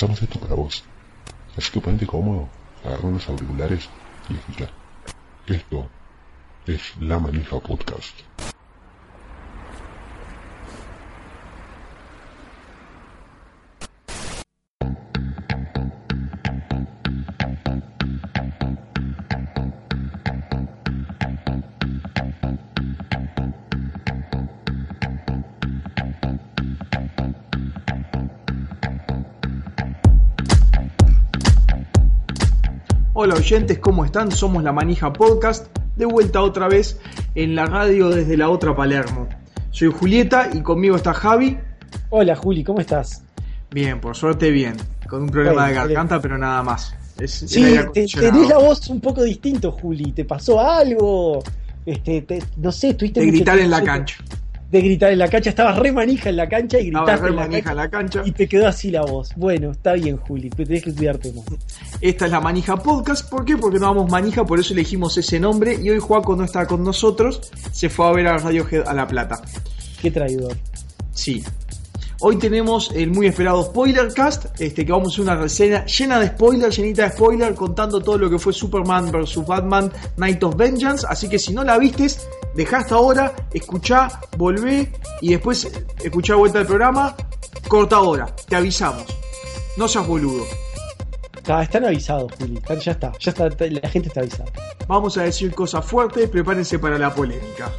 Pensamos esto para vos. Así que ponete cómodo, agarra unos auriculares y escucha. Esto es La Manija Podcast. Oyentes, ¿cómo están? Somos La Manija Podcast, de vuelta otra vez en la radio desde la otra Palermo. Soy Julieta y conmigo está Javi. Hola Juli, ¿cómo estás? Bien, por suerte bien, con un problema de garganta, pero nada más. Es, sí, te, tenés la voz un poco distinto, Juli. ¿Te pasó algo? Este, no sé, tuviste. De gritar en la cancha de gritar en la cancha. Estabas re manija en la cancha y gritaste re manija en la cancha. Y te quedó así la voz. Bueno, está bien, Juli, pero tenés que cuidarte más. Esta es la Manija Podcast. ¿Por qué? Porque no vamos manija, por eso elegimos ese nombre. Y hoy Juaco no está con nosotros. Se fue a ver a Radiohead a La Plata. Qué traidor. Sí, Hoy tenemos el muy esperado Spoilercast, este, que vamos a hacer una reseña llena de spoilers, llenita de spoilers, contando todo lo que fue Superman vs. Batman Night of Vengeance. Así que si no la vistes, dejá hasta ahora, escuchá, volvé y después escuchá vuelta al programa, corta ahora, te avisamos. No seas boludo. están avisados, Juli. Ya está, ya está, la gente está avisada. Vamos a decir cosas fuertes, prepárense para la polémica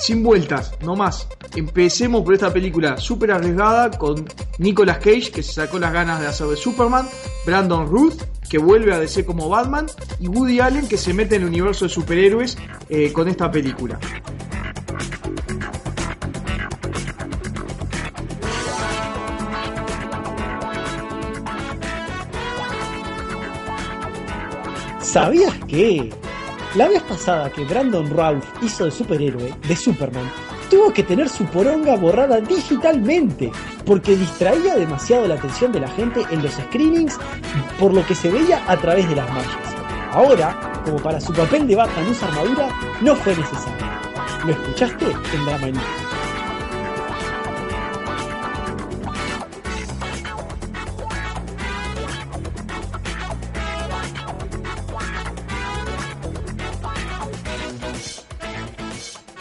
sin vueltas, no más. Empecemos por esta película súper arriesgada con Nicolas Cage, que se sacó las ganas de hacer de Superman, Brandon Ruth, que vuelve a DC como Batman, y Woody Allen, que se mete en el universo de superhéroes eh, con esta película. ¿Sabías que la vez pasada que Brandon Routh hizo de superhéroe, de Superman, tuvo que tener su poronga borrada digitalmente, porque distraía demasiado la atención de la gente en los screenings por lo que se veía a través de las mallas. Ahora, como para su papel de Batman usa armadura, no fue necesario. ¿Lo escuchaste en la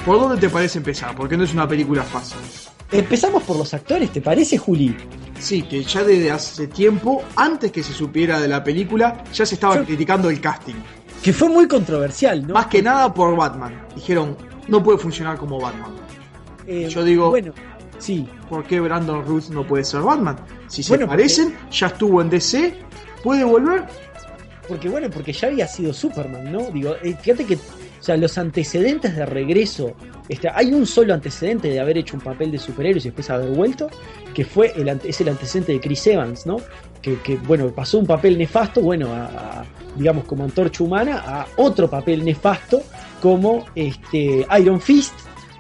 ¿Por dónde te parece empezar? Porque no es una película fácil. Empezamos por los actores, ¿te parece, Juli? Sí, que ya desde hace tiempo, antes que se supiera de la película, ya se estaba Yo- criticando el casting. Que fue muy controversial, ¿no? Más que nada por Batman. Dijeron, no puede funcionar como Batman. Eh, yo digo- Bueno, sí. ¿Por qué Brandon Ruth no puede ser Batman? Si se Bueno, porque- parecen, ya estuvo en DC, puede volver. Porque bueno, porque ya había sido Superman, ¿no? Digo, eh, fíjate que, o sea, los antecedentes de regreso, este, hay un solo antecedente de haber hecho un papel de superhéroe y después haber vuelto, que fue el, es el antecedente de Chris Evans, ¿no? Que, que, bueno, pasó un papel nefasto, bueno, a, digamos como antorcha humana, a otro papel nefasto como este Iron Fist.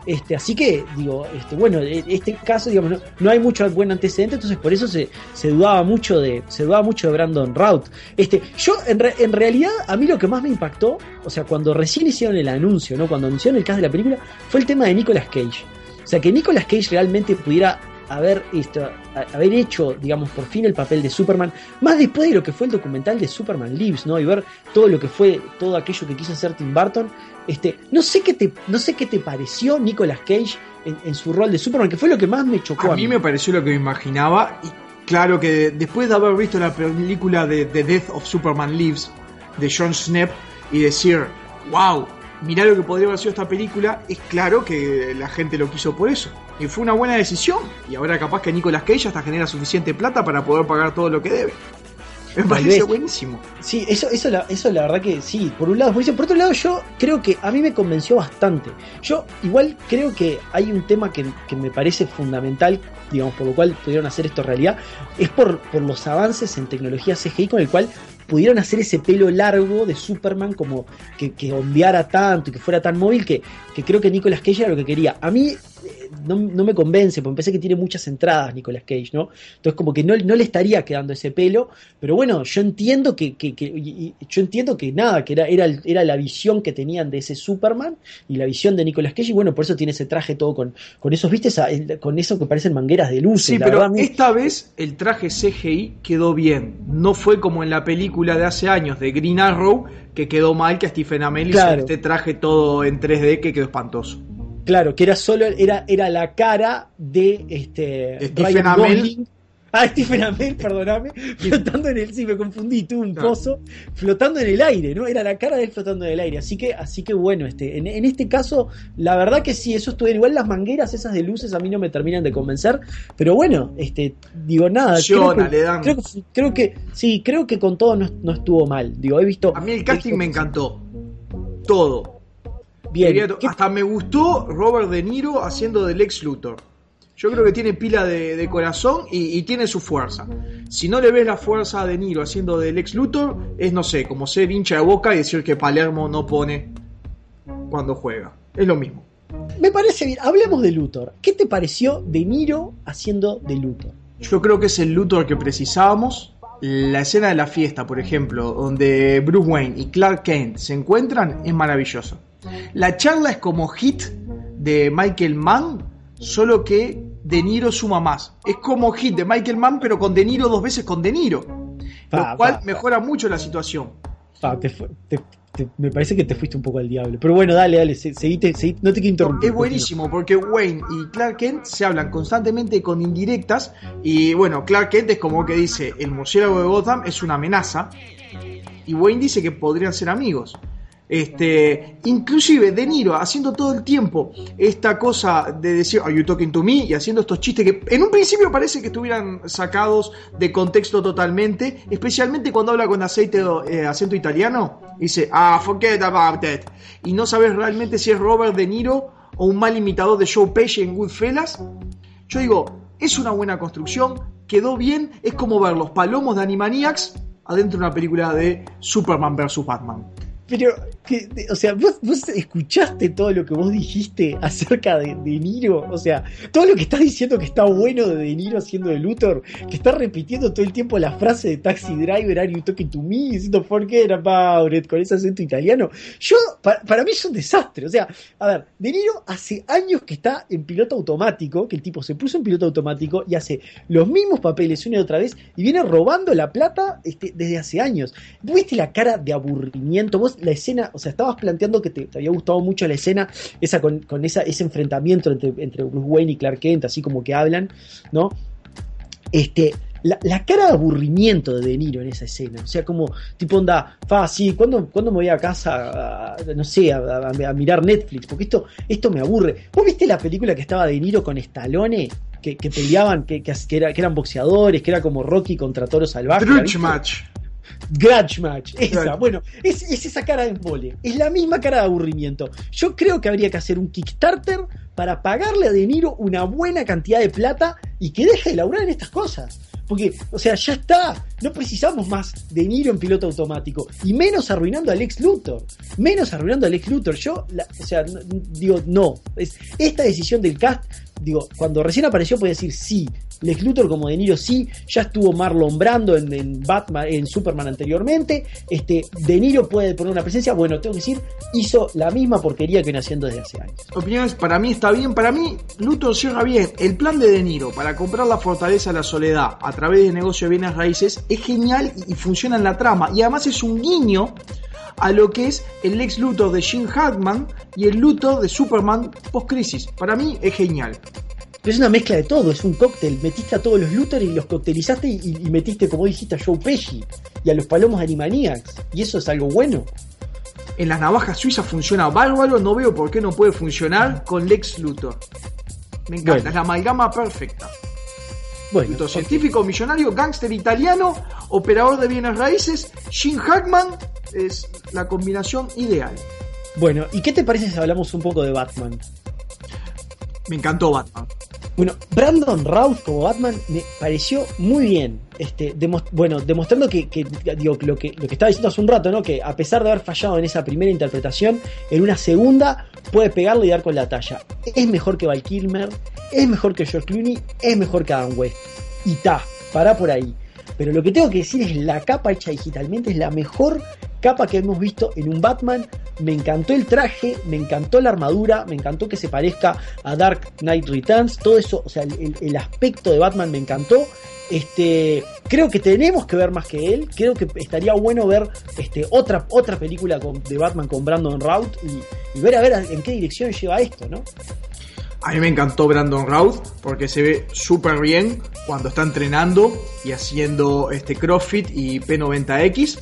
Este, así que, digo, este, bueno, en este caso, digamos, no, no hay mucho buen antecedente, entonces por eso se, se dudaba mucho de, se dudaba mucho de Brandon Routh. Este, yo en, en realidad, a mí lo que más me impactó, o sea, cuando recién hicieron el anuncio, ¿no? Cuando anunciaron el cast de la película, fue el tema de Nicolas Cage. O sea, que Nicolas Cage realmente pudiera haber, esto, a- haber hecho, digamos, por fin el papel de Superman, más después de lo que fue el documental de Superman Lives, ¿no? Y ver todo lo que fue, todo aquello que quiso hacer Tim Burton. Este, no sé qué te, no sé qué te pareció Nicolas Cage en, en su rol de Superman, que fue lo que más me chocó. A mí me pareció lo que me imaginaba. Y claro que después de haber visto la película de The Death of Superman Lives de John Snap y decir, wow, mirá lo que podría haber sido esta película, es claro que la gente lo quiso por eso. Y fue una buena decisión. Y ahora capaz que Nicolas Cage hasta genera suficiente plata para poder pagar todo lo que debe. Me Tal parece vez. buenísimo. Sí, eso, eso, la, eso la verdad que sí, por un lado es buenísimo. Por otro lado, yo creo que a mí me convenció bastante. Yo igual creo que hay un tema que, que me parece fundamental, digamos, por lo cual pudieron hacer esto realidad, es por, por los avances en tecnología CGI con el cual pudieron hacer ese pelo largo de Superman como que, que ondeara tanto y que fuera tan móvil que, que creo que Nicolas Cage era lo que quería. A mí no, no me convence, porque pensé que tiene muchas entradas Nicolas Cage, ¿no? Entonces como que no, no le estaría quedando ese pelo, pero bueno, yo entiendo que, que- que- y- y- yo entiendo que nada, que era, era, era la visión que tenían de ese Superman y la visión de Nicolas Cage, y bueno, por eso tiene ese traje todo con, con esos, viste, Esa- con eso que parecen mangueras de luces. Sí, la pero verdad, esta vez el traje CGI quedó bien. No fue como en la película de hace años de Green Arrow, que quedó mal, que a Stephen Amell hizo Claro. este traje todo en 3D que quedó espantoso. Claro, que era solo, era, era la cara de este Stephen Ryan Amell. Ah, Stephen Amell, perdóname, flotando en el, sí, me confundí, tuve un Claro. pozo, flotando en el aire, ¿no? Era la cara de él flotando en el aire. Así que, así que bueno, este, en, en este caso, la verdad que sí, eso estuvo igual las mangueras esas de luces a mí no me terminan de convencer, pero bueno, este, digo nada, creo que, le dan. creo creo que, sí, creo que con todo no, no estuvo mal. Digo, he visto. A mí el casting visto me encantó. Todo. Bien. Quería to- ¿Qué- Hasta me gustó Robert De Niro haciendo del ex Luthor. Yo creo que tiene pila de, de corazón y, y tiene su fuerza. Si no le ves la fuerza a De Niro haciendo del ex Luthor, es no sé, como ser hincha de boca y decir que Palermo no pone cuando juega. Es lo mismo. Me parece bien. Hablemos de Luthor. ¿Qué te pareció De Niro haciendo de Luthor? Yo creo que es el Luthor que precisábamos. La escena de la fiesta, por ejemplo, donde Bruce Wayne y Clark Kent se encuentran, es maravillosa. La charla es como hit de Michael Mann, solo que De Niro suma más. Es como hit de Michael Mann, pero con De Niro dos veces con De Niro. Pa, Lo cual pa, pa. mejora mucho la situación. Pa, te fu- te- te- me parece que te fuiste un poco al diablo. Pero bueno, dale, dale, se- seguite, seguite, no te quiero interrumpir. Es buenísimo porque Wayne y Clark Kent se hablan constantemente con indirectas y bueno, Clark Kent es como que dice, el murciélago de Gotham es una amenaza y Wayne dice que podrían ser amigos. Este, inclusive De Niro haciendo todo el tiempo esta cosa de decir Are you talking to me? y haciendo estos chistes que en un principio parece que estuvieran sacados de contexto totalmente, especialmente cuando habla con aceite, eh, acento italiano, dice Ah, forget about that. Y no sabes realmente si es Robert De Niro o un mal imitador de Joe Pesci en Goodfellas. Yo digo, es una buena construcción, quedó bien, es como ver los palomos de Animaniacs adentro de una película de Superman vs. Batman. Pero, o sea, ¿vos, escuchaste todo lo que vos dijiste acerca de De Niro. O sea, todo lo que estás diciendo que está bueno de De Niro haciendo de Luthor, que está repitiendo todo el tiempo la frase de Taxi Driver, Are you talking to me? Diciendo Forget about it, con ese acento italiano. Yo, pa- para mí es un desastre. O sea, a ver, De Niro hace años que está en piloto automático, que el tipo se puso en piloto automático y hace los mismos papeles una y otra vez y viene robando la plata este, desde hace años. ¿Vos ¿Viste la cara de aburrimiento? Vos la escena, o sea, estabas planteando que te, te había gustado mucho la escena, esa con, con esa, ese enfrentamiento entre, entre Bruce Wayne y Clark Kent, así como que hablan, ¿no? este, la, la cara de aburrimiento de De Niro en esa escena. O sea, como, tipo, onda, fa, sí, ¿cuándo, cuándo me voy a casa, a- no sé, a, a- a mirar Netflix? Porque esto, esto me aburre. ¿Vos viste la película que estaba De Niro con Stallone? Que, que peleaban, que, que, era- que eran boxeadores, que era como Rocky contra Toro Salvaje. Match. Grudge Match, esa, Grudge. bueno, es, es esa cara de embole, es la misma cara de aburrimiento. Yo creo que habría que hacer un Kickstarter para pagarle a De Niro una buena cantidad de plata y que deje de laburar en estas cosas. Porque, o sea, ya está, no precisamos más De Niro en piloto automático y menos arruinando a Lex Luthor, menos arruinando a Lex Luthor. Yo, la- o sea, no- digo, no, es, esta decisión del cast, digo, cuando recién apareció podía decir sí, Lex Luthor como De Niro sí, ya estuvo Marlon Brando en, Batman, en Superman anteriormente, este, De Niro puede poner una presencia, bueno, tengo que decir, hizo la misma porquería que viene haciendo desde hace años. Opiniones, para mí está bien. Para mí, Luthor cierra bien. El plan de De Niro para comprar la fortaleza de la soledad a través de negocio de bienes raíces es genial y, y funciona en la trama. Y además es un guiño a lo que es el Lex Luthor de Jim Hackman y el Luthor de Superman post-crisis. Para mí es genial. Pero es una mezcla de todo, es un cóctel. Metiste a todos los Luthor y los coctelizaste y, y metiste, como dijiste, a Joe Pesci y a los palomos Animaniacs. Y eso es algo bueno. En las navajas suizas funciona bárbaro. No veo por qué no puede funcionar con Lex Luthor. Me encanta, Bueno. es la amalgama perfecta. Bueno, científico, millonario, gángster italiano, operador de bienes raíces, Jim Hackman es la combinación ideal. bueno, ¿y qué te parece si hablamos un poco de Batman? Me encantó Batman. Bueno, Brandon Routh como Batman me pareció muy bien. Este, bueno, demostrando que, lo que lo que estaba diciendo hace un rato, ¿no? Que a pesar de haber fallado en esa primera interpretación, en una segunda puede pegarle y dar con la talla. Es mejor que Val Kilmer, es mejor que George Clooney, es mejor que Adam West. Y ta, pará por ahí. Pero lo que tengo que decir es la capa hecha digitalmente es la mejor capa que hemos visto en un Batman. Me encantó el traje, me encantó la armadura, me encantó que se parezca a Dark Knight Returns, todo eso, o sea, el aspecto de Batman me encantó. Este, creo que tenemos que ver más que él. Creo que estaría bueno ver este, otra, otra película con- de Batman con Brandon Routh y, y ver a ver en qué dirección lleva esto, ¿no? A mí me encantó Brandon Routh porque se ve súper bien cuando está entrenando y haciendo este CrossFit y P90X.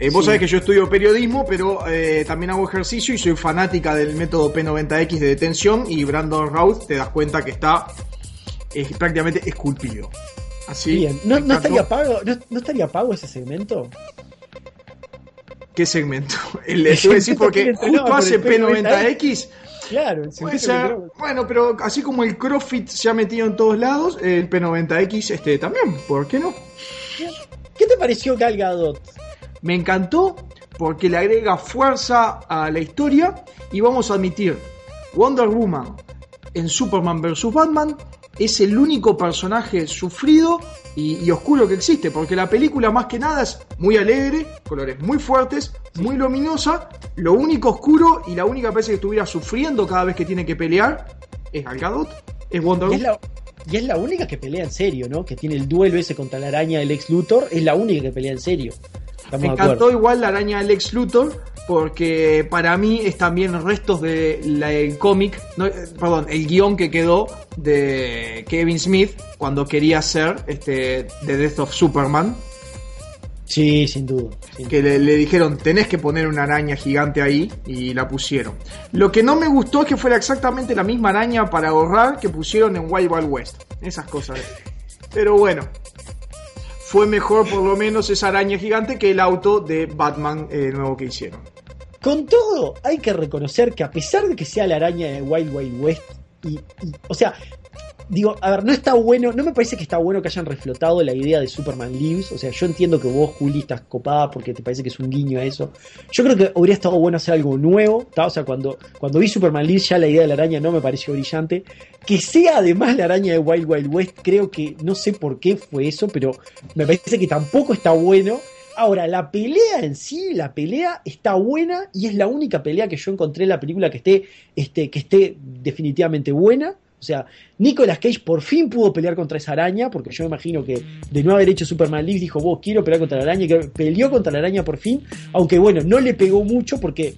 Eh, vos Sí. sabés que yo estudio periodismo, pero eh, también hago ejercicio y soy fanática del método P90X de detención y Brandon Routh te das cuenta que está eh, prácticamente esculpido. Así. Bien, ¿No, estaría pago, no, no estaría pago ese segmento? ¿Qué segmento? El, te voy a decir porque Entrenaba justo por hace el P90X. P90X. Claro, el ser, bueno, pero así como el CrossFit se ha metido en todos lados, el P90X este también, ¿por qué no? ¿Qué te pareció Gal Gadot? Me encantó porque le agrega fuerza a la historia y vamos a admitir, Wonder Woman en Superman vs. Batman es el único personaje sufrido y, y oscuro que existe, porque la película más que nada es muy alegre, colores muy fuertes, muy luminosa, lo único oscuro y la única vez que estuviera sufriendo cada vez que tiene que pelear es Gal Gadot, es Wonder Woman. y es la única que pelea en serio, ¿no? Que tiene el duelo ese contra la araña del ex Luthor, es la única que pelea en serio. Estamos Me encantó igual la araña de Lex Luthor porque para mí es también restos del cómic, no, perdón, el guion que quedó de Kevin Smith cuando quería hacer este The Death of Superman, Sí, sin duda. sin que le, le dijeron tenés que poner una araña gigante ahí y la pusieron. Lo que no me gustó es que fuera exactamente la misma araña para ahorrar que pusieron en Wild Wild West, esas cosas. Pero bueno, fue mejor por lo menos esa araña gigante que el auto de Batman eh, nuevo que hicieron. Con todo, hay que reconocer que a pesar de que sea la araña de Wild Wild West, y, o sea, digo, a ver, no está bueno, no me parece que está bueno que hayan reflotado la idea de Superman Lives, o sea, yo entiendo que vos, Juli, estás copada porque te parece que es un guiño a eso. Yo creo que habría estado bueno hacer algo nuevo, ¿tá? o sea, cuando, cuando vi Superman Lives ya la idea de la araña no me pareció brillante. Que sea además la araña de Wild Wild West, creo que, no sé por qué fue eso, pero me parece que tampoco está bueno. Ahora, la pelea en sí, la pelea está buena y es la única pelea que yo encontré en la película que esté, este, que esté definitivamente buena. O sea, Nicolas Cage por fin pudo pelear contra esa araña, porque yo me imagino que de no haber hecho Superman League dijo, vos quiero pelear contra la araña, que peleó contra la araña por fin, aunque bueno, no le pegó mucho porque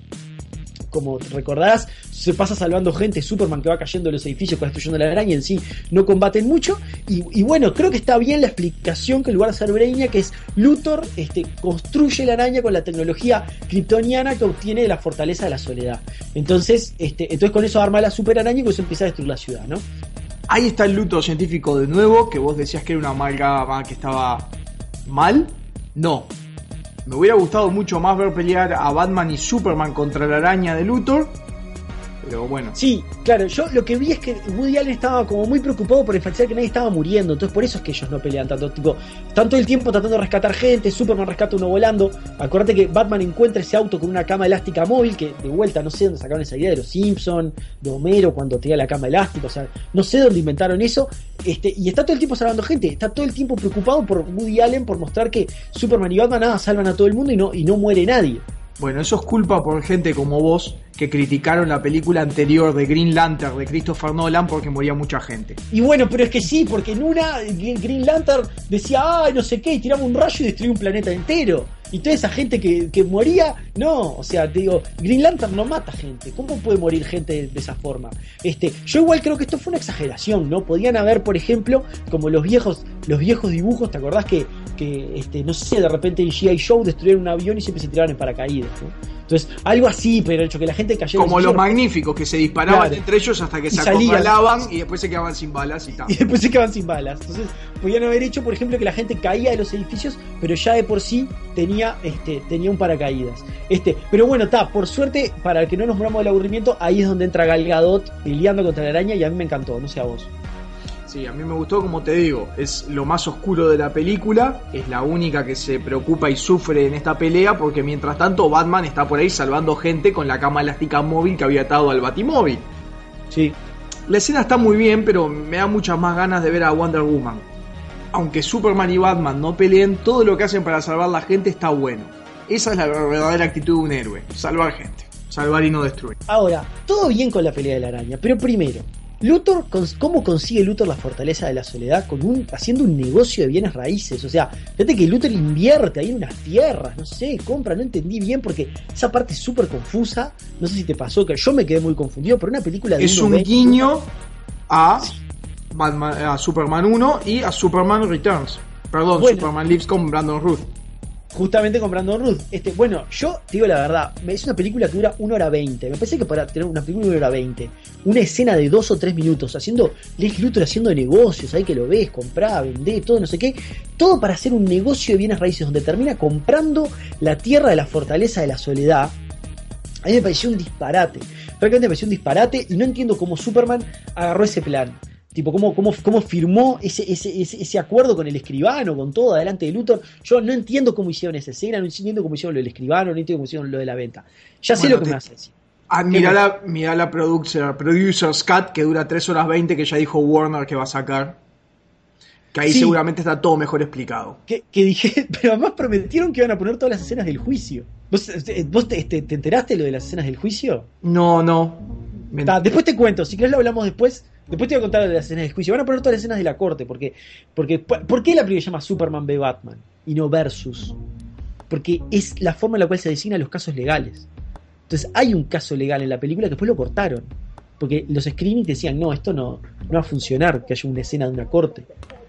como recordarás, se pasa salvando gente, Superman que va cayendo de los edificios, que va destruyendo la araña, en sí no combaten mucho. Y, bueno, creo que está bien la explicación que en lugar de ser Brainiac, que es Luthor este, construye la araña con la tecnología kryptoniana que obtiene de la fortaleza de la soledad. Entonces, este, entonces con eso arma la super araña y con eso empieza a destruir la ciudad, ¿no? Ahí está el luto científico de nuevo, que vos decías que era una amalgama que estaba mal. No. Me hubiera gustado mucho más ver pelear a Batman y Superman contra la araña de Luthor. Pero bueno. Sí, claro, yo lo que vi es que Woody Allen estaba como muy preocupado por enfatizar que nadie estaba muriendo, entonces por eso es que ellos no pelean tanto, tipo, están todo el tiempo tratando de rescatar gente, Superman rescata uno volando, acuérdate que Batman encuentra ese auto con una cama elástica móvil, que de vuelta no sé dónde sacaron esa idea de los Simpson, de Homero cuando tenía la cama elástica, o sea, no sé dónde inventaron eso, este, y está todo el tiempo salvando gente, está todo el tiempo preocupado por Woody Allen por mostrar que Superman y Batman nada, salvan a todo el mundo y no, y no muere nadie. Bueno, eso es culpa por gente como vos que criticaron la película anterior de Green Lantern de Christopher Nolan porque moría mucha gente. Y bueno, pero es que sí, porque en una Green Lantern decía, ay, no sé qué, y tiraba un rayo y destruía un planeta entero. Y toda esa gente que, que moría, no, o sea, te digo, Green Lantern no mata gente. ¿Cómo puede morir gente de, esa forma? Este, yo igual creo que esto fue una exageración, ¿no? Podían haber, por ejemplo, como los viejos, los viejos dibujos, ¿te acordás que, que este, no sé, de repente en G.I. Show destruyeron un avión y siempre se tiraban en paracaídas, ¿no? Entonces, algo así, pero hecho que la gente cayera. Como los magníficos, que se disparaban claro. entre ellos hasta que se acorralaban y después se quedaban sin balas y tal. Y después se quedaban sin balas. Entonces, podían haber hecho, por ejemplo, que la gente caía de los edificios, pero ya de por sí tenía, este, tenía un paracaídas. Este, pero bueno, está, por suerte, para el que no nos moramos del aburrimiento, ahí es donde entra Gal Gadot peleando contra la araña y a mí me encantó, no sé a vos. Sí, a mí me gustó, como te digo, es lo más oscuro de la película, es la única que se preocupa y sufre en esta pelea, porque mientras tanto Batman está por ahí salvando gente con la cama elástica móvil que había atado al Batimóvil. Sí. La escena está muy bien, pero me da muchas más ganas de ver a Wonder Woman. Aunque Superman y Batman no peleen, todo lo que hacen para salvar la gente está bueno. Esa es la verdadera actitud de un héroe, salvar gente, salvar y no destruir. Ahora, todo bien con la pelea de la araña, pero primero, Luthor, ¿cómo consigue Luthor la fortaleza de la soledad? Con un, haciendo un negocio de bienes raíces. O sea, fíjate que Luthor invierte ahí en unas tierras, no sé, compra, no entendí bien porque esa parte es súper confusa. No sé si te pasó, que yo me quedé muy confundido, pero una película de Es un guiño a, Batman, a Superman 1 y a Superman Returns. Perdón, bueno, Superman Lives con Brandon Ruth justamente con Brandon Ruth. Este, bueno, yo digo la verdad, es una película que dura 1 hora 20. Me parece que para tener una película de 1 hora 20, una escena de 2 o 3 minutos, haciendo Lex Luthor haciendo negocios, ahí que lo ves, comprá, vendé, todo, no sé qué, todo para hacer un negocio de bienes raíces donde termina comprando la tierra de la fortaleza de la soledad. A mí me pareció un disparate. Francamente me pareció un disparate y no entiendo cómo Superman agarró ese plan. Tipo, cómo, cómo, cómo firmó ese, ese, ese, ese, acuerdo con el escribano, con todo, adelante de Luthor. Yo no entiendo cómo hicieron esa escena, no entiendo cómo hicieron lo del escribano, no entiendo cómo hicieron lo de la venta. Ya sé lo que te, me hace decir. Ah, mira, la, mira la producer, Producer's Cut, que dura 3 horas 20, que ya dijo Warner que va a sacar. Que ahí sí. seguramente está todo mejor explicado. Que, que, dije, pero además prometieron que iban a poner todas las escenas del juicio. ¿Vos, vos te, te, te, enteraste de lo de las escenas del juicio? No, no. Después te cuento, si querés lo hablamos después. Después te voy a contar de las escenas del juicio. Van a poner todas las escenas de la corte. Porque, porque, ¿Por qué la película se llama Superman v Batman? Y no Versus. Porque es la forma en la cual se designan los casos legales. Entonces hay un caso legal en la película que después lo cortaron. Porque los screenings decían, no, esto no, no va a funcionar, que haya una escena de una corte.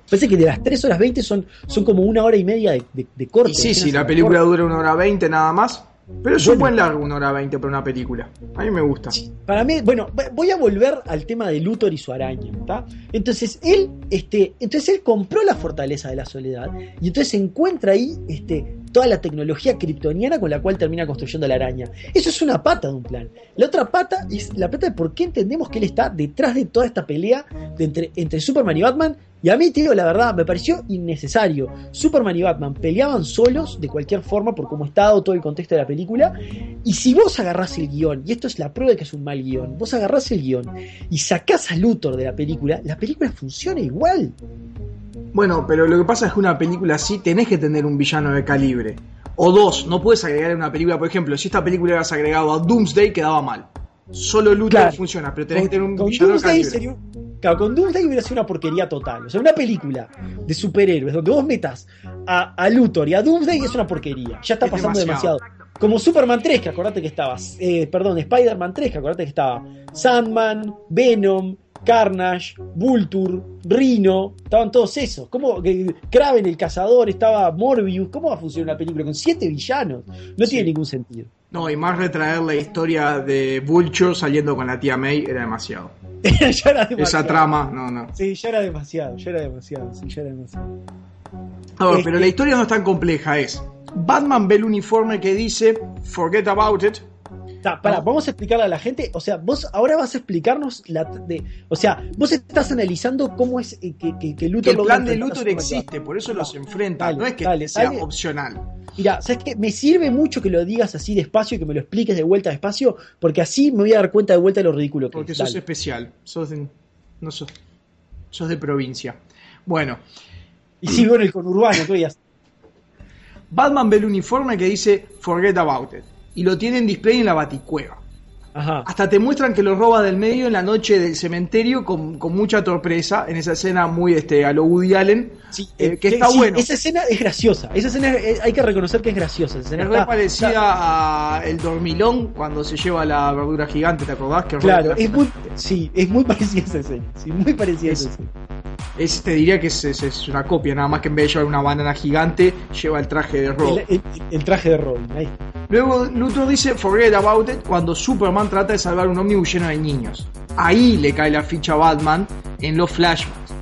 Parece que de las 3 horas 20 son, son como una hora y media de, de, de corte. Y sí, si la película dura una hora 20 nada más. Pero es bueno, un buen largo, una hora 20 para una película. A mí me gusta. Para mí, bueno, voy a volver al tema de Luthor y su araña, ¿está? Entonces él, este, entonces él compró la fortaleza de la soledad y entonces encuentra ahí, este, toda la tecnología kryptoniana con la cual termina construyendo la araña. Eso es una pata de un plan. La otra pata es la pata de por qué entendemos que él está detrás de toda esta pelea entre, Superman y Batman y a mí, digo la verdad, me pareció innecesario. Superman y Batman peleaban solos de cualquier forma por cómo está todo el contexto de la película. Y si vos agarrás el guion, y esto es la prueba de que es un mal guion, vos agarrás el guion y sacás a Luthor de la película, la película funciona igual. Bueno, pero lo que pasa es que una película así tenés que tener un villano de calibre. O dos, no puedes agregar en una película, por ejemplo, si esta película hubieras agregado a Doomsday, quedaba mal. Solo Luthor claro. funciona, pero tenés con, que tener un con villano Doomsday de calibre. Sería, claro, con Doomsday hubiera sido una porquería total. O sea, una película de superhéroes donde vos metas a, a Luthor y a Doomsday es una porquería. Ya está Es pasando demasiado. demasiado. como Superman 3, que acordate que estaba, eh, perdón, Spider-Man 3, que acordate que estaba Sandman, Venom, Carnage, Vulture, Rhino, estaban todos esos. ¿Cómo que Kraven el cazador, estaba Morbius? ¿Cómo va a funcionar una película con siete villanos? No tiene ningún sentido. No, y más retraer la historia de Vulture saliendo con la tía May era demasiado. Ya era demasiado. Esa trama, no, no. Sí, ya era demasiado, ya era demasiado, sí, ya era demasiado. A ver, Este- pero la historia no es tan compleja, es Batman ve el uniforme que dice Forget about it. Vamos a explicarle a la gente, o sea, vos ahora vas a explicarnos la de, o sea, vos estás analizando cómo es eh, que, que, que Que Luthor el logra plan de Luthor existe, por eso los enfrenta, dale, no es que dale, sea dale. opcional. Mira, ¿sabes qué? Me sirve mucho que lo digas así despacio y que me lo expliques de vuelta despacio, porque así me voy a dar cuenta de vuelta de lo ridículo que Porque es. sos especial, sos de, no sos, sos de provincia. Bueno, Y sigo en el conurbano, tú ya. Batman ve el uniforme que dice Forget about it y lo tiene en display en la baticueva. Ajá. Hasta te muestran que lo roba del medio en la noche del cementerio con, con mucha torpeza, en esa escena muy este, a lo Woody Allen, Sí, eh, eh, que eh, está sí, bueno. Esa escena es graciosa. Esa escena hay que reconocer que es graciosa. Esa escena Es está- parecida está- a El Dormilón cuando se lleva la verdura gigante, ¿te acordás? Que Claro, es muy, sí, es muy parecida a esa escena. Sí, muy parecida a esa Es- escena. Es- te diría que es, es- es una copia, nada más que en vez de llevar una banana gigante, lleva el traje de Robin. El, el- el traje de Robin. Ahí. Luego Luthor dice Forget about it cuando Superman trata de salvar un ómnibus lleno de niños. Ahí le cae la ficha a Batman en los flashbacks.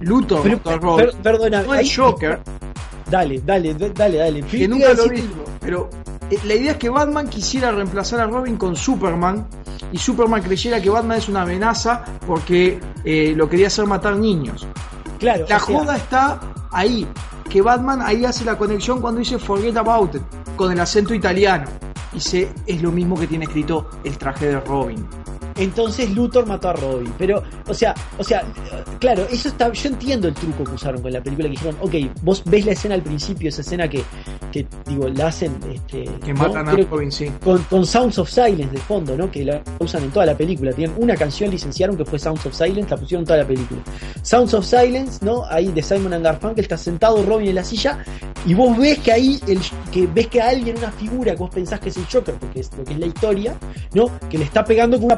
Luthor Pero, per- per- perdona, no ahí- el Joker, Dale, dale, dale, dale. que nunca lo mismo. Pero eh, la idea es que Batman quisiera reemplazar a Robin con Superman y Superman creyera que Batman es una amenaza porque eh, lo quería hacer matar niños. Claro, La sea, joda está ahí, que Batman ahí hace la conexión cuando dice Forget About It, con el acento italiano. Dice, es lo mismo que tiene escrito el traje de Robin. Entonces Luthor mató a Robin. Pero, o sea, o sea, claro, eso está. Yo entiendo el truco que usaron con la película que dijeron, ok, vos ves la escena al principio, esa escena que, que digo, la hacen, este, Que ¿no? matan a Robin, sí. con, con Sounds of Silence de fondo, ¿no? Que la usan en toda la película. Tienen una canción licenciaron que fue Sounds of Silence, la pusieron en toda la película. Sounds of Silence, ¿no? Ahí de Simon and Garfunkel está sentado Robin en la silla y vos ves que ahí el, que ves que alguien, una figura que vos pensás que es el Joker, porque es lo que es la historia, ¿no? Que le está pegando con una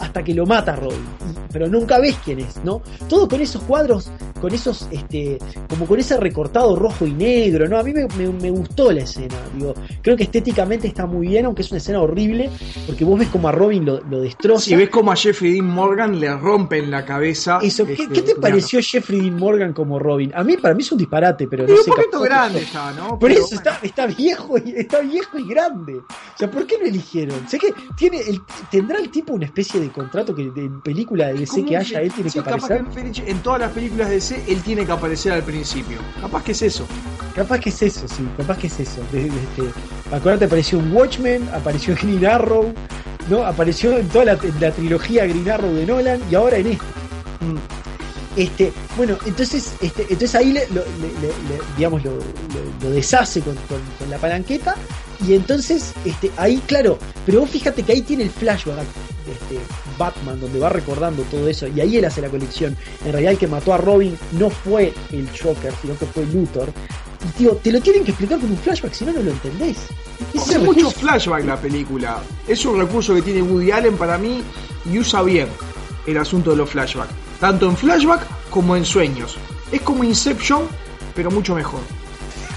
hasta que lo mata Robin. Y- pero nunca ves quién es, ¿no? Todo con esos cuadros, con esos, este, como con ese recortado rojo y negro, ¿no? A mí me, me- me gustó la escena, digo, creo que estéticamente está muy bien, aunque es una escena horrible, porque vos ves como a Robin lo, lo destroza. Si ves como a Jeffrey Dean Morgan le rompen la cabeza. Eso, ¿qué, este, qué te pareció Jeffrey Dean Morgan como Robin? A mí, para mí es un disparate, pero Y no un sé. poquito grande está, ¿no? Por Pero eso está, está viejo y está viejo y grande. O sea, ¿por qué lo eligieron? Sé que tiene el, tendrá el tipo una especie de contrato que de película de DC que haya, él tiene sí, que aparecer. que en todas las películas de DC él tiene que aparecer al principio. Capaz que es eso. Capaz que es eso, sí, capaz que es eso. Este, acuérdate, apareció en Watchmen, apareció en Green Arrow, ¿no? Apareció en toda la, en la trilogía Green Arrow de Nolan y ahora en esto. Mm. Este, bueno, entonces, este, entonces ahí le, lo, le- le- le- digamos, lo, lo- lo deshace con, con- con la palanqueta y entonces este, ahí, claro, pero vos fíjate que ahí tiene el flashback este, Batman donde va recordando todo eso y ahí él hace la colección. En realidad el que mató a Robin no fue el Joker, sino que fue Luthor. Y tío, te lo tienen que explicar con un flashback, si no, no lo entendés. Es el mucho flashback la película. Es un recurso que tiene Woody Allen para mí y usa bien el asunto de los flashbacks. Tanto en flashback como en sueños. Es como Inception, pero mucho mejor.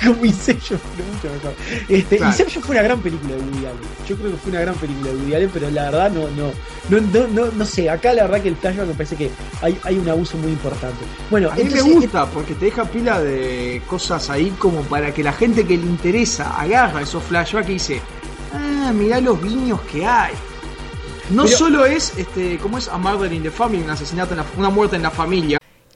Como Inception, pero mucho mejor. Este, Claro. Inception fue una gran película de Woody Allen. Yo creo que fue una gran película de Woody Allen, pero la verdad no, no, no, no, no, no sé. Acá la verdad que el flashback me parece que hay, hay un abuso muy importante. Bueno, A mí me gusta porque te deja pila de cosas ahí como para que la gente que le interesa agarra esos flashbacks y dice, ah, mirá los guiños que hay. No Pero- solo es, este, ¿cómo es? A murder in the family, un asesinato, en la- una muerte en la familia.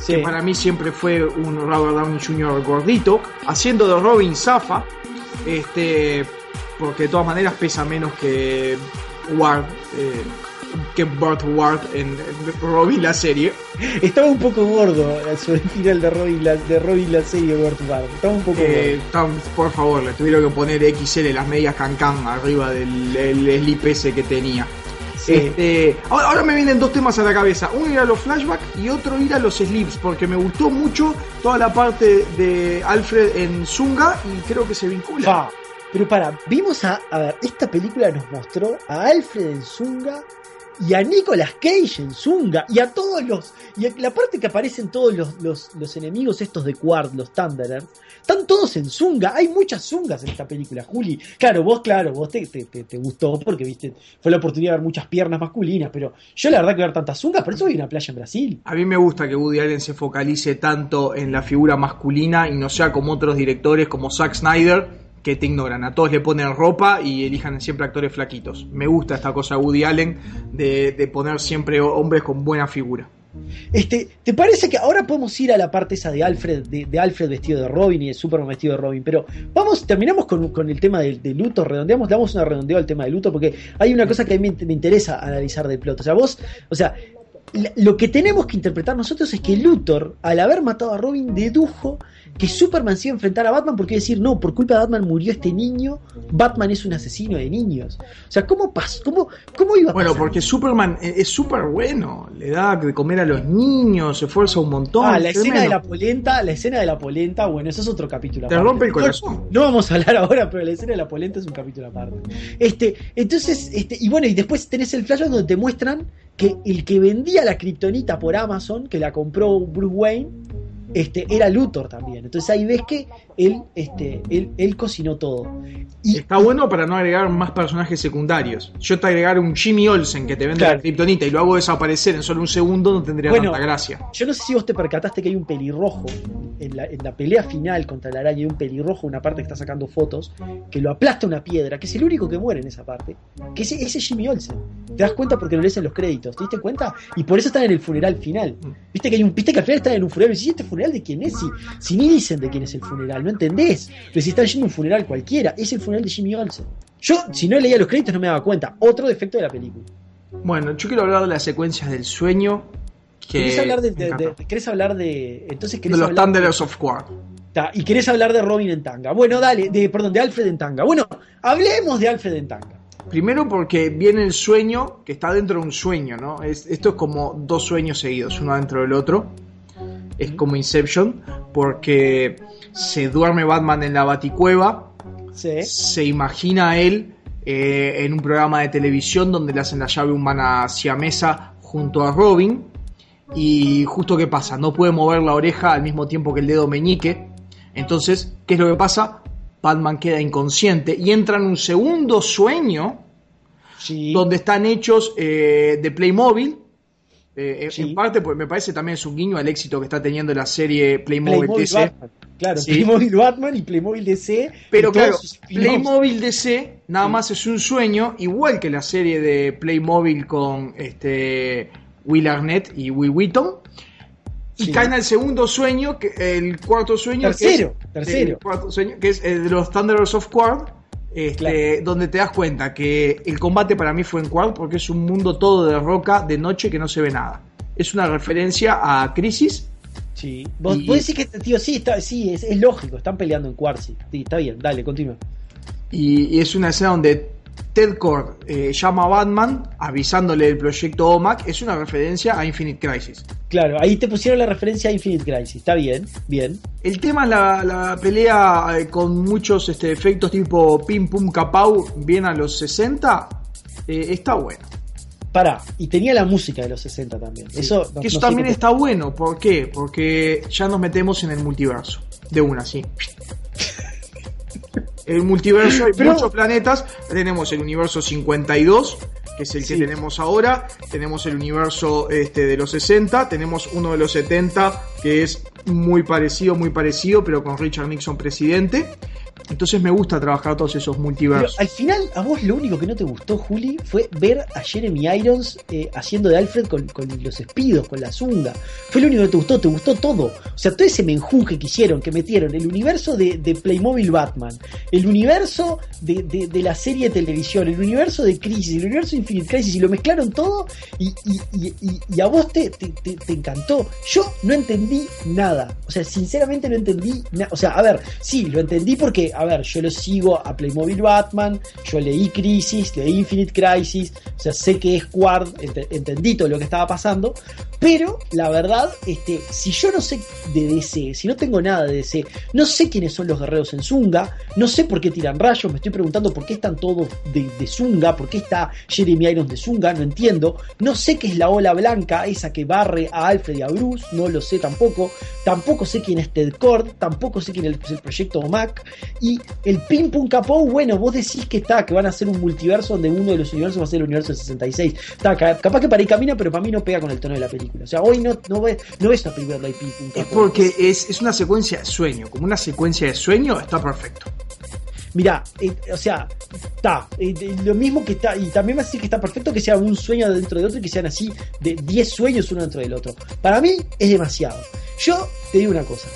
sí. que para mí siempre fue un Robert Downey Jr. gordito, haciendo de Robin Zafa, este, porque de todas maneras pesa menos que Ward, eh, que Burt Ward en, Robin la serie. Estaba un poco gordo sobre el final de Robin la, de Robin la serie Burt Ward. Estaba un poco Eh, gordo. por favor, le tuvieron que poner XL las medias cancan arriba del el slip ese que tenía. Sí. Este, ahora, ahora me vienen dos temas a la cabeza. Uno ir a los flashbacks y otro ir a los slips, porque me gustó mucho toda la parte de Alfred en Zunga y creo que se vincula. Pero para, vimos a. A ver, esta película nos mostró a Alfred en Zunga y a Nicolas Cage en Zunga y a todos los. Y la parte que aparecen todos los, los, los enemigos estos de Quard, los Thunderers, están todos en Zunga. Hay muchas Zungas en esta película, Juli. Claro, vos, claro, vos te, te, te- te gustó porque viste, fue la oportunidad de ver muchas piernas masculinas, pero yo la verdad que ver tantas Zungas, por eso vi una playa en Brasil. A mí me gusta que Woody Allen se focalice tanto en la figura masculina y no sea como otros directores como Zack Snyder que te ignoran. A todos le ponen ropa y elijan siempre actores flaquitos. Me gusta esta cosa de Woody Allen de, de poner siempre hombres con buena figura. Este, ¿te parece que ahora podemos ir a la parte esa de Alfred, de, de Alfred vestido de Robin y de Superman vestido de Robin? Pero vamos, terminamos con, con el tema de luto, redondeamos, damos una redondeo al tema del luto, porque hay una cosa que a mí me, interesa analizar del plot. O sea, vos, o sea, lo que tenemos que interpretar nosotros es que Luthor, al haber matado a Robin, dedujo que Superman se iba a enfrentar a Batman porque iba a decir, no, por culpa de Batman murió este niño, Batman es un asesino de niños. O sea, ¿cómo pasó? ¿Cómo, cómo iba a Bueno, pasar? porque Superman es es súper bueno. Le da de comer a los niños, se esfuerza un montón. Ah, la escena de la polenta, la escena de la polenta, bueno, eso es otro capítulo. Te aparte. rompe el corazón. No, no vamos a hablar ahora, pero la escena de la polenta es un capítulo aparte. Este, entonces, este, y bueno, y después tenés el flash donde te muestran que el que vendía la kriptonita por Amazon, que la compró Bruce Wayne, este, era Luthor también. Entonces ahí ves que él, este, él, él cocinó todo. Y Está bueno para no agregar más personajes secundarios. Yo te agregar un Jimmy Olsen que te vende Claro. la kriptonita y lo hago desaparecer en solo un segundo no tendría Bueno, tanta gracia. Yo no sé si vos te percataste que hay un pelirrojo en la, en la pelea final contra la araña. Hay un pelirrojo, una parte que está sacando fotos, que lo aplasta una piedra, que es el único que muere en esa parte. Que ese, ese es Jimmy Olsen. Te das cuenta porque lo lees en los créditos. ¿Te diste cuenta? Y por eso están en el funeral final. Viste que hay un, viste que al final están en un funeral. Y ¿este funeral de quién es? Si, si ni dicen de quién es el funeral, no entendés. Pero si están yendo a un funeral cualquiera, es el funeral de Jimmy Olsen. Yo, si no leía los créditos, no me daba cuenta. Otro defecto de la película. Bueno, yo quiero hablar de las secuencias del sueño. Que ¿Querés hablar de, de- de- ¿Querés hablar de. Entonces De los hablar Thunderers of Quard. Ta, y querés hablar de Robin en tanga. Bueno, dale, de, perdón, de Alfred en tanga. Bueno, hablemos de Alfred en tanga. Primero porque viene el sueño que está dentro de un sueño, ¿no? Es- esto es como dos sueños seguidos, uno dentro del otro. Es como Inception, porque se duerme Batman en la baticueva, Sí. se imagina a él eh, en un programa de televisión donde le hacen la llave humana hacia mesa junto a Robin. Y justo qué pasa, no puede mover la oreja al mismo tiempo que el dedo meñique. Entonces, ¿qué es lo que pasa? Batman queda inconsciente y entra en un segundo sueño Sí. donde están hechos eh, de Playmobil. Eh, en- Sí. En parte, pues me parece también es un guiño al éxito que está teniendo la serie Playmobil, Playmobil DC. Batman. Claro, Sí. Playmobil Batman y Playmobil DC. Pero claro. Playmobil DC nada más es un sueño, igual que la serie de Playmobil con este Will Arnett y Will Wheaton. Y Sí. caen al segundo sueño, que el cuarto sueño. Tercero, que es, tercero. el cuarto sueño, que es el de los Thunderers of Quard. este, Claro. donde te das cuenta que el combate para mí fue en Quard porque es un mundo todo de roca de noche que no se ve nada. Es una referencia a Crisis, Sí. Vos, Y- vos decís que, tío, sí, está, sí es, es lógico, están peleando en Quartz. Sí, está bien, dale, continúa. Y, y es una escena donde Ted Cord eh, llama a Batman avisándole del proyecto OMAC es una referencia a Infinite Crisis. Claro, ahí te pusieron la referencia a Infinite Crisis. Está bien, bien. El tema es la, la pelea eh, con muchos este, efectos tipo pim pum capau, bien a los 60. eh, está bueno. Pará, y tenía la música de los 60 también. Eso, no- eso no también está bueno. ¿Por qué? Porque ya nos metemos en el multiverso. De una, sí. El multiverso hay Pero- muchos planetas. Tenemos el universo 52, que es el que tenemos ahora. Tenemos el universo este, de los 60. Tenemos uno de los 70, que es muy parecido, muy parecido, pero con Richard Nixon presidente. Entonces me gusta trabajar todos esos Pero multiversos. al final, a vos lo único que no te gustó, Juli, fue ver a Jeremy Irons eh, haciendo de Alfred con, los espidos, con la zunga. Fue lo único que te gustó, te gustó todo. O sea, todo ese menjunje que hicieron, que metieron el universo de, de Playmobil Batman, el universo de, de- la serie de televisión, el universo de Crisis, el universo de Infinite Crisis, y lo mezclaron todo y, a vos te- te encantó. Yo no entendí nada. O sea, sinceramente no entendí nada. O sea, a ver, sí, lo entendí porque, a ver, yo lo sigo a Playmobil Batman, yo leí Crisis, leí Infinite Crisis, o sea, sé que es Quard, ent- entendí todo lo que estaba pasando, pero la verdad, este, si yo no sé de DC, si no tengo nada de DC, no sé quiénes son los guerreros en Zunga, no sé por qué tiran rayos, me estoy preguntando por qué están todos de, de Zunga, por qué está Jeremy Irons de Zunga, no entiendo, no sé qué es la ola blanca, esa que barre a Alfred y a Bruce, no lo sé tampoco, tampoco sé quién es Ted Cord, tampoco sé quién es el proyecto OMAC, y el Pim Pum Capó, bueno, vos decís que está, que van a hacer un multiverso donde uno de los universos va a ser el universo de 66. Está, ca- capaz que para ahí camina, pero para mí no pega con el tono de la película. O sea, hoy no, no, ves, no ves una película donde hay Pim Pum Es porque es, es una secuencia de sueño. Como una secuencia de sueño está perfecto. Mirá, eh, o sea, está, eh, lo mismo que está, y también me hace que está perfecto que sea un sueño dentro de otro y que sean así, de 10 sueños uno dentro del otro. Para mí es demasiado. Yo te digo una cosa.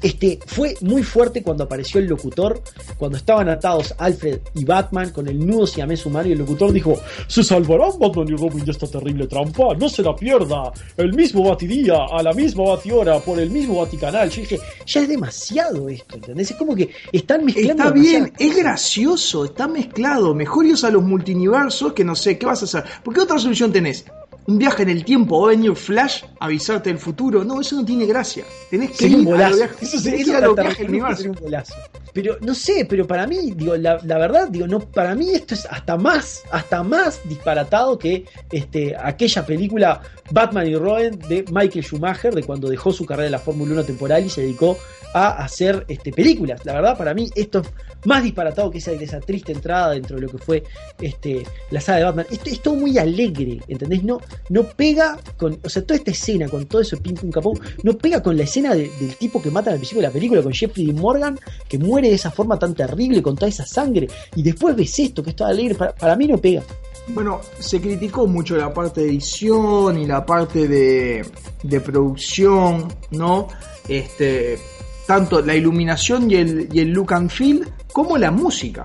Este, fue muy fuerte cuando apareció el locutor, cuando estaban atados Alfred y Batman con el nudo siamés humano y el locutor dijo, ¿se salvarán Batman y Robin de esta terrible trampa? No se la pierda, el mismo batidía, a la misma batihora, por el mismo baticanal. Yo dije, ya es demasiado esto, ¿entendés? Es como que están mezclando Está bien, es gracioso, está mezclado. Mejor irse a los multiversos que no sé, ¿qué vas a hacer? ¿Por qué otra solución tenés? Un viaje en el tiempo, va a venir Flash avisarte del futuro. No, eso no tiene gracia. Tenés que Sería un ir a los bolazo. viajes, Eso sería, ir a del universo. un golazo. Pero no sé, pero para mí, digo, la, la verdad, digo, no, para mí esto es hasta más, hasta más disparatado que este, aquella película Batman y Robin de Michael Schumacher, de cuando dejó su carrera en la Fórmula 1 temporal y se dedicó a hacer este, películas. La verdad, para mí, esto es más disparatado que esa, esa triste entrada dentro de lo que fue este, la saga de Batman. Esto es todo muy alegre, ¿entendés? No, no pega con, o sea, toda esta con todo eso pim pum capó, no pega con la escena de- del tipo que matan al principio de la película, con Jeffrey Morgan, que muere de esa forma tan terrible, con toda esa sangre, y después ves esto, que es todo alegre, para, para mí no pega. Bueno, se criticó mucho la parte de edición y la parte de, de producción, ¿no? Este, tanto la iluminación y el, y el look and feel, como la música.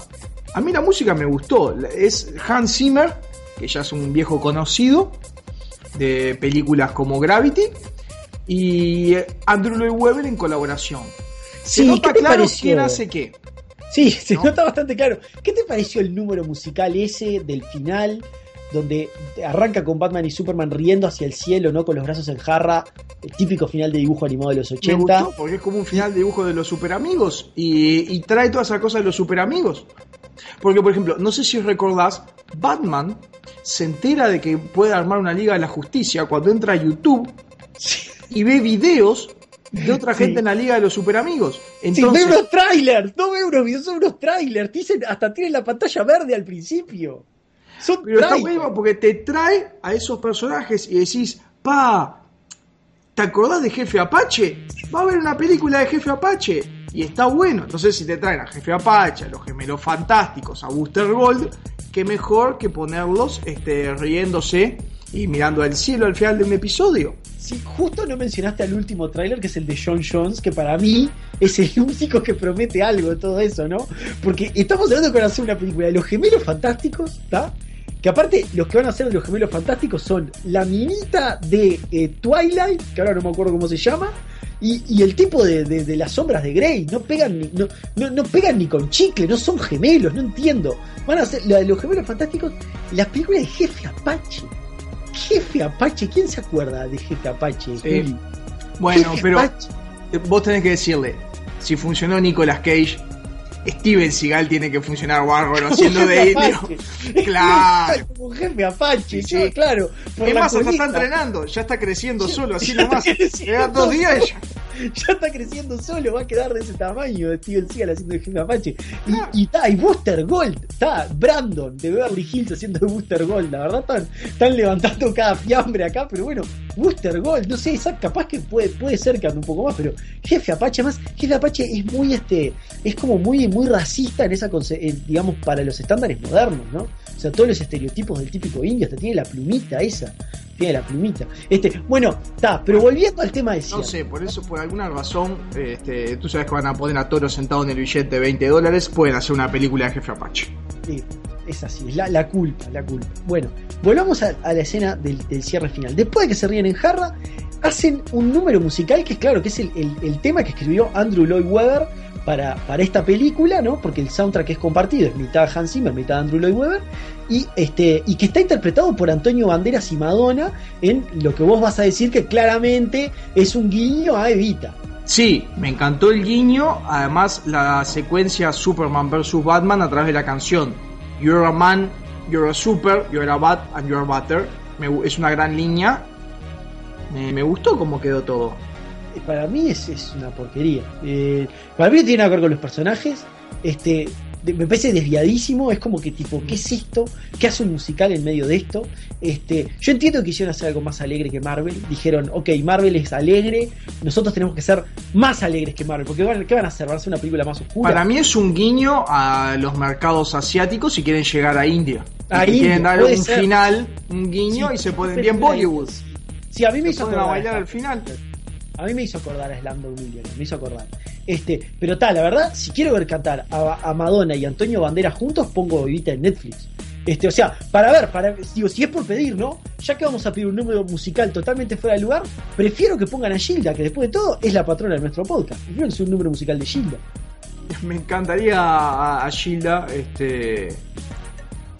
A mí la música me gustó. Es Hans Zimmer, que ya es un viejo conocido de películas como Gravity, y Andrew Lloyd Webber en colaboración. Se Sí, nota ¿qué te claro pareció? quién hace qué. Sí, se ¿No? nota bastante claro. ¿Qué te pareció el número musical ese del final? Donde arranca con Batman y Superman riendo hacia el cielo, ¿no? Con los brazos en jarra, el típico final de dibujo animado de los Me 80. gustó porque es como un final de dibujo de los superamigos y, y trae toda esa cosa de los superamigos. Porque, por ejemplo, no sé si recordás, Batman se entera de que puede armar una Liga de la Justicia cuando entra a YouTube y ve videos de otra Sí. gente en la Liga de los superamigos. Sí, Entonces, ve unos trailers, no ve unos videos, son unos trailers. Dicen, hasta tienen la pantalla verde al principio. Son pero está trailers. bueno porque te trae a esos personajes y decís, pa, ¿te acordás de Jefe Apache? Va a haber una película de Jefe Apache. Y está bueno. Entonces, si te traen a Jefe Apache, a los gemelos fantásticos, a Booster Gold, qué mejor que ponerlos este, riéndose y mirando al cielo al final de un episodio. Sí, justo no mencionaste al último tráiler, que es el de John Jones, que para mí es el único que promete algo de todo eso, ¿no? Porque estamos hablando que van a hacer una película de los gemelos fantásticos, ¿está? Que aparte, los que van a hacer los gemelos fantásticos son la minita de eh, Twilight, que ahora no me acuerdo cómo se llama, Y, y el tipo de, de- de las sombras de Grey no pegan ni, no, no, no pegan ni con chicle, no son gemelos, no entiendo. Van a ser la de los gemelos fantásticos, las películas de Jefe Apache. Jefe Apache, ¿quién se acuerda de Jefe Apache? Sí. Bueno, Jefe pero Apache. vos tenés que decirle, si funcionó Nicolas Cage, Steven Seagal tiene que funcionar bárbaro haciendo de indio. Claro. Como jefe Apache, Sí, claro. Es más, hasta está entrenando, ya está creciendo solo, así nomás. dan dos días y ya. ya está creciendo solo, va a quedar de ese tamaño Steven Seagal haciendo de jefe Apache. Y, y, ta, y Booster Gold, está Brandon de Beverly Hills haciendo de Booster Gold, la verdad están, están levantando cada fiambre acá, pero bueno, Booster Gold, no sé, esa- capaz que puede, puede ser que ande un poco más, pero jefe Apache, más, jefe Apache es muy este, es como muy, muy racista en esa eh, digamos, para los estándares modernos, ¿no? O sea, todos los estereotipos del típico indio, hasta tiene la plumita esa, tiene la plumita. Este, bueno, está, pero volviendo al tema de No Seattle. sé, por eso, por alguna razón, este, tú sabes que van a poner a Toro sentado en el billete de 20 dólares, pueden hacer una película de Jefe Apache. Sí, es así, es la, la culpa, la culpa. Bueno, volvamos a, a la escena del, del cierre final. Después de que se ríen en jarra, hacen un número musical que es claro, que es el, el- el tema que escribió Andrew Lloyd Webber para, para esta película, ¿no? Porque el soundtrack es compartido, es mitad Hans Zimmer, mitad Andrew Lloyd Webber, y, este, y que está interpretado por Antonio Banderas y Madonna en lo que vos vas a decir que claramente es un guiño a Evita. Sí, me encantó el guiño, además la secuencia Superman vs. Batman a través de la canción You're a man, you're a super, you're a bat and you're butter. Me es una gran línea. Me, me gustó cómo quedó todo. Para mí es, es una porquería. Eh, para mí no tiene nada que ver con los personajes. Este, de- me parece desviadísimo. Es como que tipo, ¿qué es esto? ¿Qué hace un musical en medio de esto? Este, yo entiendo que quisieron hacer algo más alegre que Marvel. Dijeron, ok, Marvel es alegre, nosotros tenemos que ser más alegres que Marvel. Porque van- ¿qué van a hacer? ¿Van a hacer una película más oscura? Para mí es un guiño a los mercados asiáticos si quieren llegar a India. A India, quieren dar un ser. final, un guiño Sí, y se ponen bien Bollywood. Sí, a mí me Se hizo ponen a bailar al final. A mí me hizo acordar a Slumdog Millionaire, me hizo acordar. Este, pero tal, la verdad, si quiero ver cantar a, a Madonna y Antonio Banderas juntos, pongo Evita en Netflix. Este, o sea, para ver, para digo, si es por pedir, ¿no? Ya que vamos a pedir un número musical totalmente fuera de lugar, prefiero que pongan a Gilda, que después de todo es la patrona de nuestro podcast. Prefiero que sea un número musical de Gilda. Me encantaría a, a Gilda, este,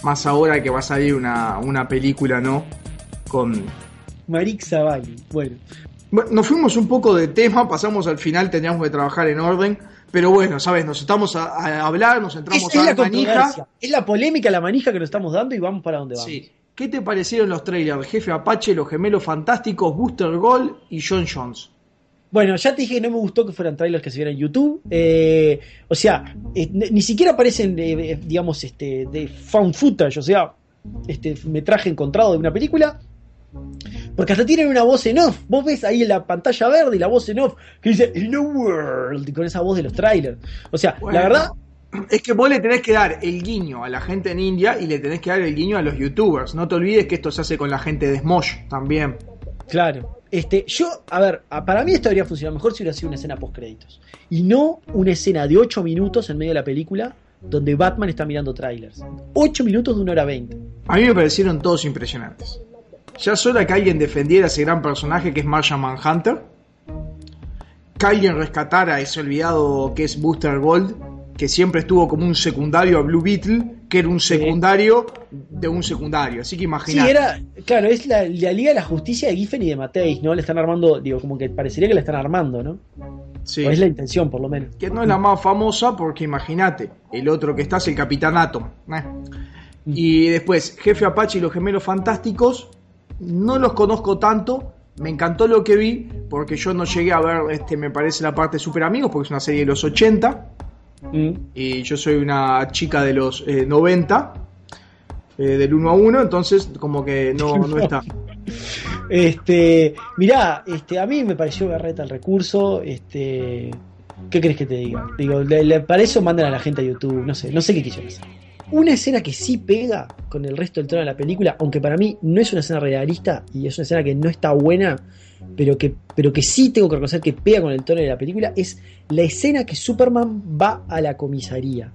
más ahora que va a salir una, una película, ¿no? Con... Marik Zavalli. Bueno, Bueno, nos fuimos un poco de tema, pasamos al final, teníamos que trabajar en orden, pero bueno, sabes, nos estamos a, a hablar, nos entramos es a la la manija. es la polémica, la manija que nos estamos dando y vamos para donde vamos. Sí. ¿Qué te parecieron los trailers? Jefe Apache, Los Gemelos Fantásticos, Booster Gold y John Jones. Bueno, ya te dije que no me gustó que fueran trailers que se vieran en YouTube. Eh, o sea, eh, ni ni siquiera aparecen, eh, eh, digamos, este, de found footage, o sea, este metraje encontrado de una película. Porque hasta tienen una voz en off. Vos ves ahí en la pantalla verde y la voz en off que dice In a World, y con esa voz de los trailers. O sea, Bueno, la verdad, Es que vos le tenés que dar el guiño a la gente en India y le tenés que dar el guiño a los youtubers. No te olvides que esto se hace con la gente de Smosh también. Claro. Este, yo, a ver, para mí esto debería funcionar mejor si hubiera sido una escena post créditos. Y no una escena de 8 minutos en medio de la película donde Batman está mirando trailers. 8 minutos de 1 hora 20. A mí me parecieron todos impresionantes. Ya hora que alguien defendiera a ese gran personaje que es Martian Manhunter. Que alguien rescatara a ese olvidado que es Booster Gold, que siempre estuvo como un secundario a Blue Beetle, que era un secundario de un secundario. Así que Sí, imagínate. era, claro, es la, la Liga de la Justicia de Giffen y de Mateis, ¿no? Le están armando, digo, como que parecería que la están armando, ¿no? Sí. O es la intención, por lo menos. Que no es la más famosa porque imagínate, el otro que está es el Capitán Atom. ¿eh? Y después, Jefe Apache y los Gemelos Fantásticos, no los conozco tanto, me encantó lo que vi, porque yo no llegué a ver, este, me parece, la parte de Super Amigos, porque es una serie de los 80, Mm. y yo soy una chica de los eh, 90, eh, del 1 a 1, entonces como que no, no está. Este, mirá, este, a mí me pareció berreta el recurso, este, ¿qué crees que te diga? Digo, le- le- para eso mandan a la gente a YouTube, no sé, no sé qué quisieron hacer. Una escena que sí pega con el resto del tono de la película, aunque para mí no es una escena realista y es una escena que no está buena, pero que, pero que sí tengo que reconocer que pega con el tono de la película, es la escena que Superman va a la comisaría.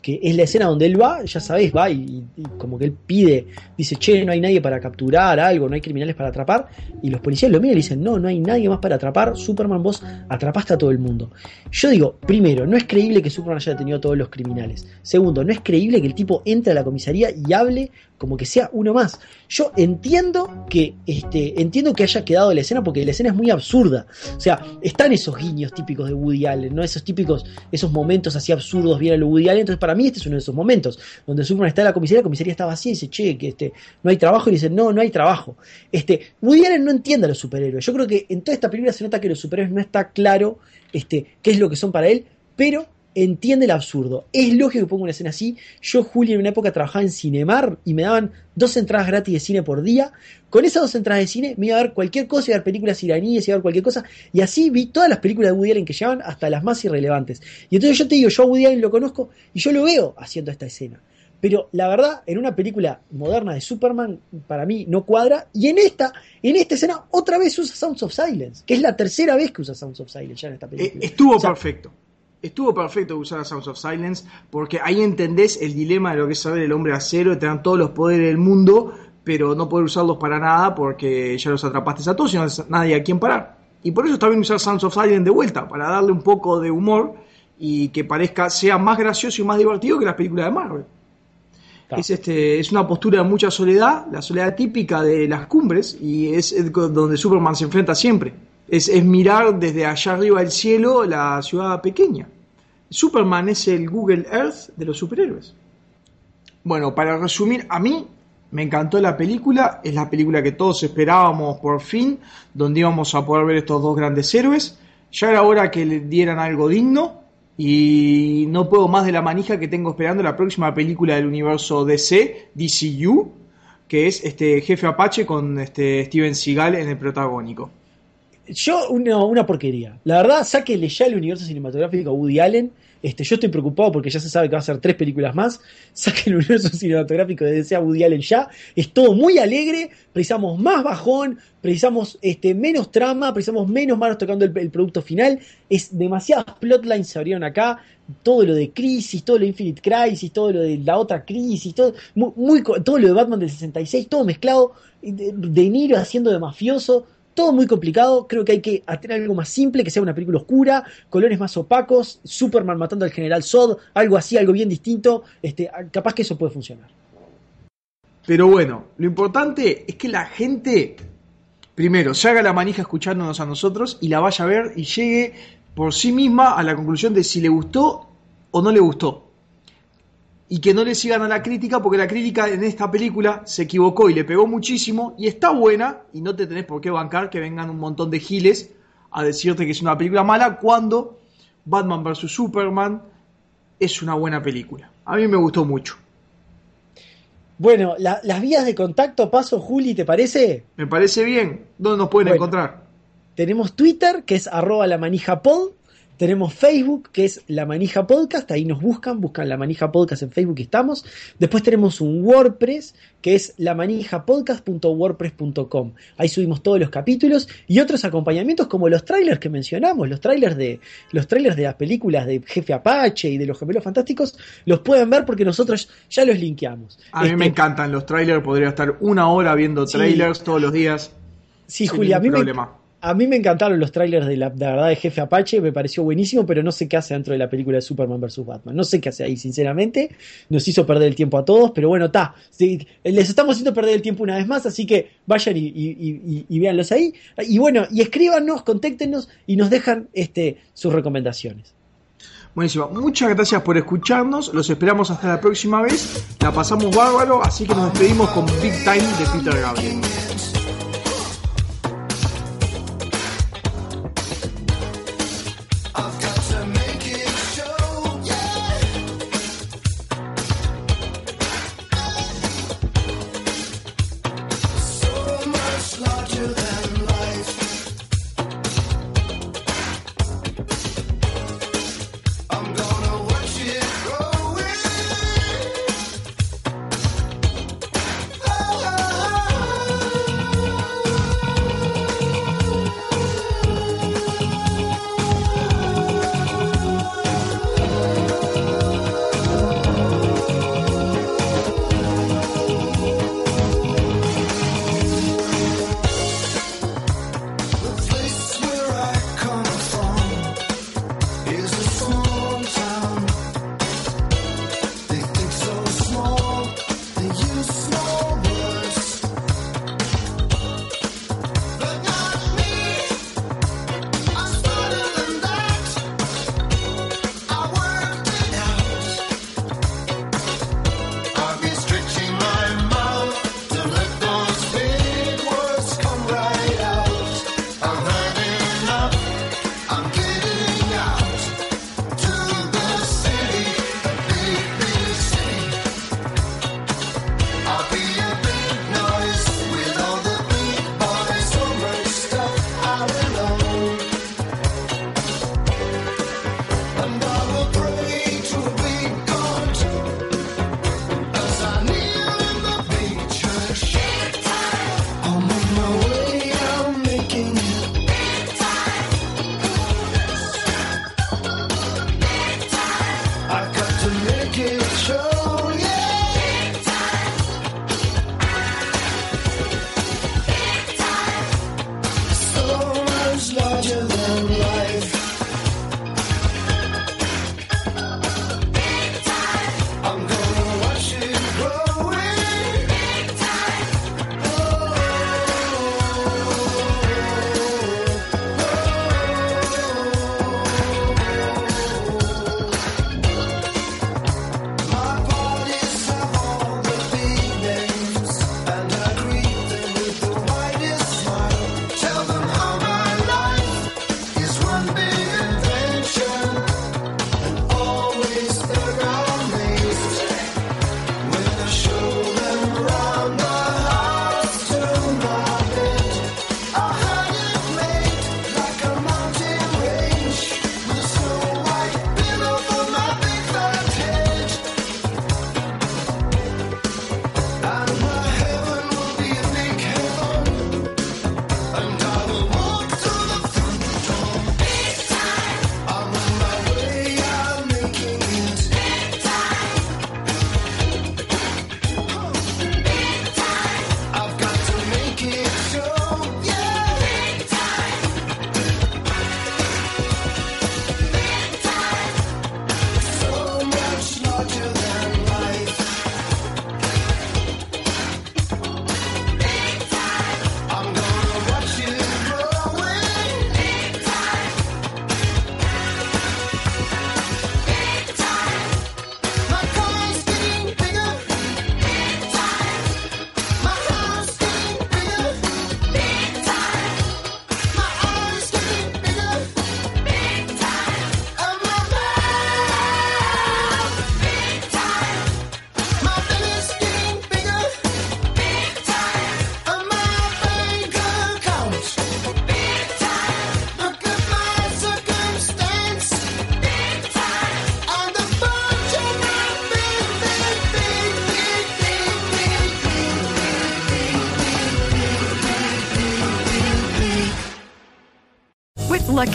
Que es la escena donde él va, ya sabéis, va y, y como que él pide, dice, che, no hay nadie para capturar algo, no hay criminales para atrapar, y los policías lo miran y dicen, no, no hay nadie más para atrapar, Superman, vos atrapaste a todo el mundo. Yo digo, primero, no es creíble que Superman haya detenido a todos los criminales. Segundo, no es creíble que el tipo entre a la comisaría y hable como que sea uno más. Yo entiendo que este, entiendo que haya quedado la escena porque la escena es muy absurda. O sea, están esos guiños típicos de Woody Allen, ¿no? Esos típicos, esos momentos así absurdos vienen a lo Woody Allen. Entonces, para mí, este es uno de esos momentos donde Superman está en la comisaría, la comisaría está vacía y dice, che, que este, no hay trabajo, y dice, no, no hay trabajo. Este, Woody Allen no entiende a los superhéroes. Yo creo que en toda esta película se nota que los superhéroes no está claro este, qué es lo que son para él, pero entiende el absurdo. Es lógico que ponga una escena así. Yo, Julio, en una época trabajaba en Cinemar y me daban dos entradas gratis de cine por día. Con esas dos entradas de cine me iba a ver cualquier cosa, iba a ver películas iraníes, iba a ver cualquier cosa. Y así vi todas las películas de Woody Allen que llevan hasta las más irrelevantes. Y entonces yo te digo, yo a Woody Allen lo conozco y yo lo veo haciendo esta escena. Pero la verdad, en una película moderna de Superman, para mí no cuadra. Y en esta, en esta escena, otra vez usa Sounds of Silence, que es la tercera vez que usa Sounds of Silence ya en esta película. Eh, estuvo O sea, perfecto. Estuvo perfecto usar a Sounds of Silence porque ahí entendés el dilema de lo que es saber el hombre acero, de tener todos los poderes del mundo, pero no poder usarlos para nada porque ya los atrapaste a todos y no hay nadie a quien parar. Y por eso está bien usar Sounds of Silence de vuelta, para darle un poco de humor y que parezca, sea más gracioso y más divertido que las películas de Marvel. Es, este, es una postura de mucha soledad, la soledad típica de las cumbres, y es, es donde Superman se enfrenta siempre. Es, mirar desde allá arriba del cielo la ciudad pequeña. Superman es el Google Earth de los superhéroes. Bueno, para resumir, a mí me encantó la película, es la película que todos esperábamos por fin, donde íbamos a poder ver estos dos grandes héroes. Ya era hora que le dieran algo digno y no puedo más de la manija que tengo esperando la próxima película del universo DC, DCU, que es este Jefe Apache con este Steven Seagal en el protagónico. Yo, una, una porquería. La verdad, sáquenle ya el universo cinematográfico a Woody Allen. Este, yo estoy preocupado porque ya se sabe que va a ser tres películas más. Saquen el universo cinematográfico de DC a Woody Allen ya. Es todo muy alegre. Precisamos más bajón. Precisamos este, menos trama. Precisamos menos manos tocando el, producto final. Es demasiadas plotlines se abrieron acá. Todo lo de Crisis, todo lo de Infinite Crisis, todo lo de la otra Crisis, todo, muy, todo lo de Batman del 66, todo mezclado. De, de Niro haciendo de mafioso todo muy complicado. Creo que hay que hacer algo más simple, que sea una película oscura, colores más opacos, Superman matando al general Zod, algo así, algo bien distinto. Este, capaz que eso puede funcionar. Pero bueno, lo importante es que la gente, primero, se haga la manija escuchándonos a nosotros y la vaya a ver y llegue por sí misma a la conclusión de si le gustó o no le gustó. Y que no le sigan a la crítica, porque la crítica en esta película se equivocó y le pegó muchísimo y está buena y no te tenés por qué bancar que vengan un montón de giles a decirte que es una película mala cuando Batman vs. Superman es una buena película. A mí me gustó mucho. Bueno, la- las vías de contacto, paso, Juli, ¿te parece? Me parece bien. ¿Dónde nos pueden Bueno. encontrar? Tenemos Twitter, que es arroba la manija pod. Tenemos Facebook, que es La Manija Podcast, ahí nos buscan, buscan La Manija Podcast en Facebook y estamos. Después tenemos un WordPress, que es lamanijapodcast.wordpress.com. Ahí subimos todos los capítulos y otros acompañamientos como los trailers que mencionamos, los trailers de los trailers de las películas de Jefe Apache y de los Gemelos Fantásticos, los pueden ver porque nosotros ya los linkeamos. A mí Este, me encantan los trailers, podría estar una hora viendo Sí. trailers todos los días. Sí, Julia, a mí me, problema. A mí me encantaron los trailers de la, verdad de Jefe Apache, me pareció buenísimo, pero no sé qué hace dentro de la película de Superman vs. Batman. No sé qué hace ahí, sinceramente. Nos hizo perder el tiempo a todos, pero bueno, está. les estamos haciendo perder el tiempo una vez más, así que vayan y, y, véanlos ahí. Y bueno, y escríbanos, contéctenos y nos dejan este, sus recomendaciones. Buenísimo. Muchas gracias por escucharnos. Los esperamos hasta la próxima vez. La pasamos bárbaro, así que nos despedimos con Big Time de Peter Gabriel.